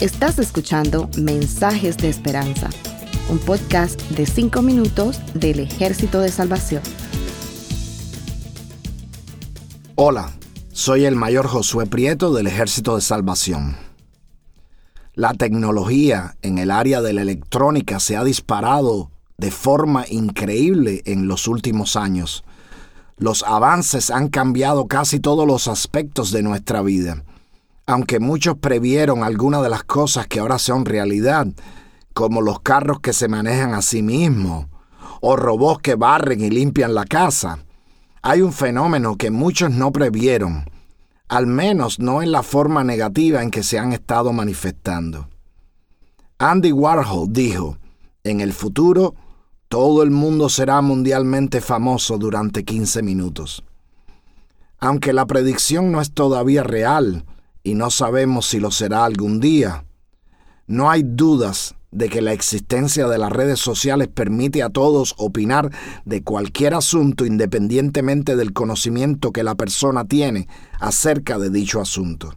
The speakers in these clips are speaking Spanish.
Estás escuchando Mensajes de Esperanza, un podcast de 5 minutos del Ejército de Salvación. Hola, soy el mayor Josué Prieto del Ejército de Salvación. La tecnología en el área de la electrónica se ha disparado de forma increíble en los últimos años. Los avances han cambiado casi todos los aspectos de nuestra vida. Aunque muchos previeron algunas de las cosas que ahora son realidad, como los carros que se manejan a sí mismos, o robots que barren y limpian la casa, hay un fenómeno que muchos no previeron al menos no en la forma negativa en que se han estado manifestando. Andy Warhol dijo, en el futuro todo el mundo será mundialmente famoso durante 15 minutos. Aunque la predicción no es todavía real y no sabemos si lo será algún día, no hay dudas de que la existencia de las redes sociales permite a todos opinar de cualquier asunto independientemente del conocimiento que la persona tiene acerca de dicho asunto.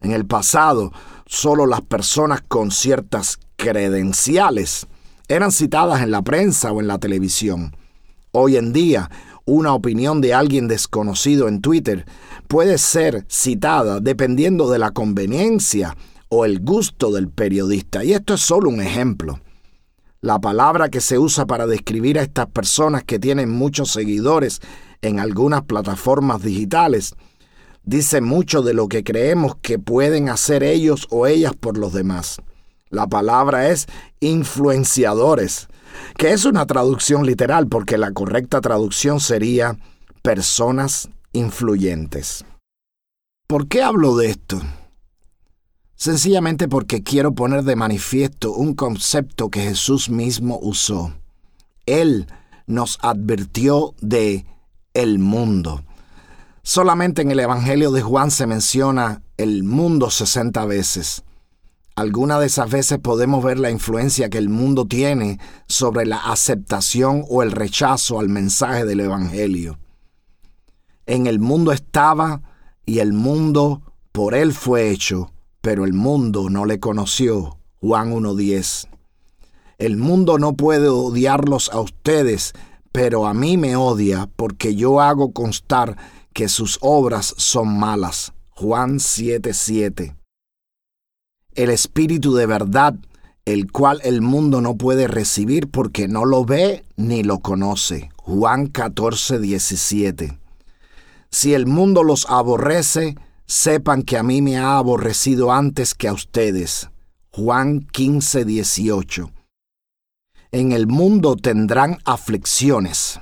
En el pasado, solo las personas con ciertas credenciales eran citadas en la prensa o en la televisión. Hoy en día, una opinión de alguien desconocido en Twitter puede ser citada dependiendo de la conveniencia o el gusto del periodista. Y esto es solo un ejemplo. La palabra que se usa para describir a estas personas que tienen muchos seguidores en algunas plataformas digitales dice mucho de lo que creemos que pueden hacer ellos o ellas por los demás. La palabra es influenciadores, que es una traducción literal porque la correcta traducción sería personas influyentes. ¿Por qué hablo de esto? sencillamente porque quiero poner de manifiesto un concepto que Jesús mismo usó. Él nos advirtió de el mundo. Solamente en el Evangelio de Juan se menciona el mundo 60 veces. Alguna de esas veces podemos ver la influencia que el mundo tiene sobre la aceptación o el rechazo al mensaje del Evangelio. En el mundo estaba y el mundo por él fue hecho pero el mundo no le conoció. Juan 1.10. El mundo no puede odiarlos a ustedes, pero a mí me odia porque yo hago constar que sus obras son malas. Juan 7.7. El Espíritu de verdad, el cual el mundo no puede recibir porque no lo ve ni lo conoce. Juan 14.17. Si el mundo los aborrece, sepan que a mí me ha aborrecido antes que a ustedes. Juan 15, 18. En el mundo tendrán aflicciones,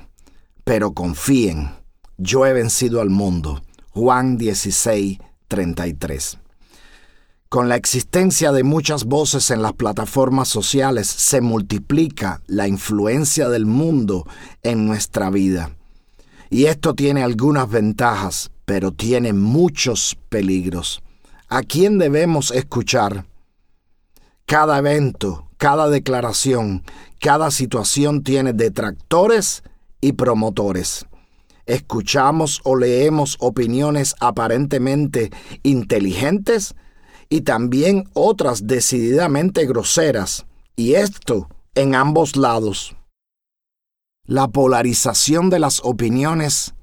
pero confíen, yo he vencido al mundo. Juan 16, 33. Con la existencia de muchas voces en las plataformas sociales se multiplica la influencia del mundo en nuestra vida. Y esto tiene algunas ventajas, pero tiene muchos peligros. ¿A quién debemos escuchar? Cada evento, cada declaración, cada situación tiene detractores y promotores. Escuchamos o leemos opiniones aparentemente inteligentes y también otras decididamente groseras, y esto en ambos lados. La polarización de las opiniones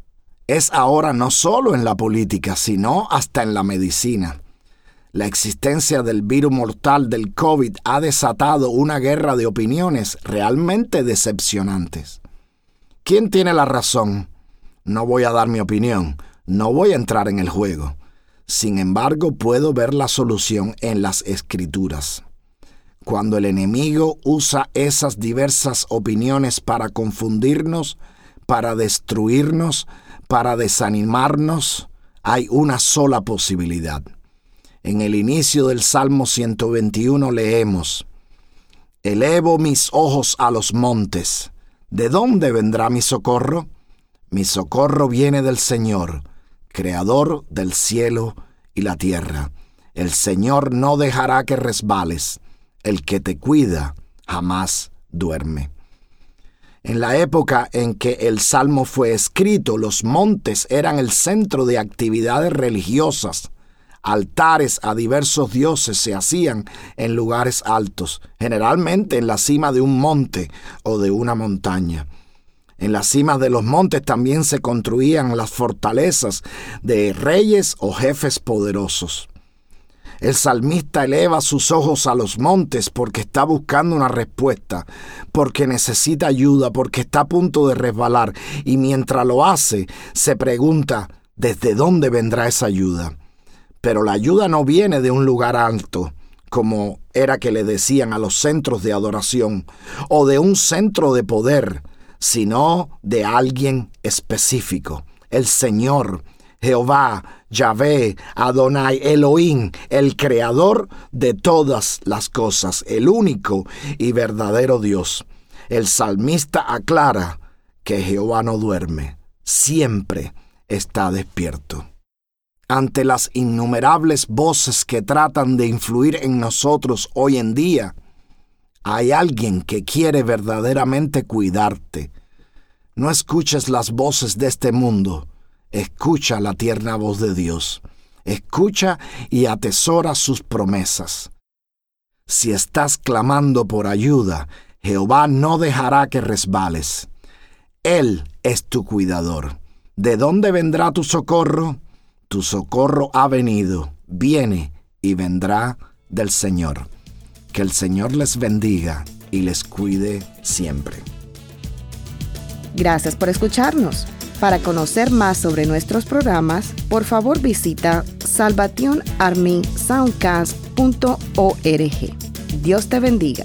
es ahora no solo en la política, sino hasta en la medicina. La existencia del virus mortal del COVID ha desatado una guerra de opiniones realmente decepcionantes. ¿Quién tiene la razón? No voy a dar mi opinión, no voy a entrar en el juego. Sin embargo, puedo ver la solución en las escrituras. Cuando el enemigo usa esas diversas opiniones para confundirnos, para destruirnos, para desanimarnos, hay una sola posibilidad. En el inicio del Salmo 121 leemos, Elevo mis ojos a los montes. ¿De dónde vendrá mi socorro? Mi socorro viene del Señor, Creador del cielo y la tierra. El Señor no dejará que resbales. El que te cuida jamás duerme. En la época en que el Salmo fue escrito, los montes eran el centro de actividades religiosas, altares a diversos dioses se hacían en lugares altos, generalmente en la cima de un monte o de una montaña. En las cimas de los montes también se construían las fortalezas de reyes o jefes poderosos. El salmista eleva sus ojos a los montes porque está buscando una respuesta, porque necesita ayuda, porque está a punto de resbalar y mientras lo hace se pregunta, ¿desde dónde vendrá esa ayuda? Pero la ayuda no viene de un lugar alto, como era que le decían a los centros de adoración, o de un centro de poder, sino de alguien específico, el Señor, Jehová, Yahvé, Adonai, Elohim, el creador de todas las cosas, el único y verdadero Dios. El salmista aclara que Jehová no duerme, siempre está despierto ante las innumerables voces que tratan de influir en nosotros hoy en día, hay alguien que quiere verdaderamente cuidarte. No escuches las voces de este mundo, escucha la tierna voz de Dios, escucha y atesora sus promesas. Si estás clamando por ayuda, Jehová no dejará que resbales. Él es tu cuidador. ¿De dónde vendrá tu socorro? tu socorro ha venido, viene y vendrá del Señor. Que el Señor les bendiga y les cuide siempre. Gracias por escucharnos. Para conocer más sobre nuestros programas, por favor visita salvationarmysoundcast.org. Dios te bendiga.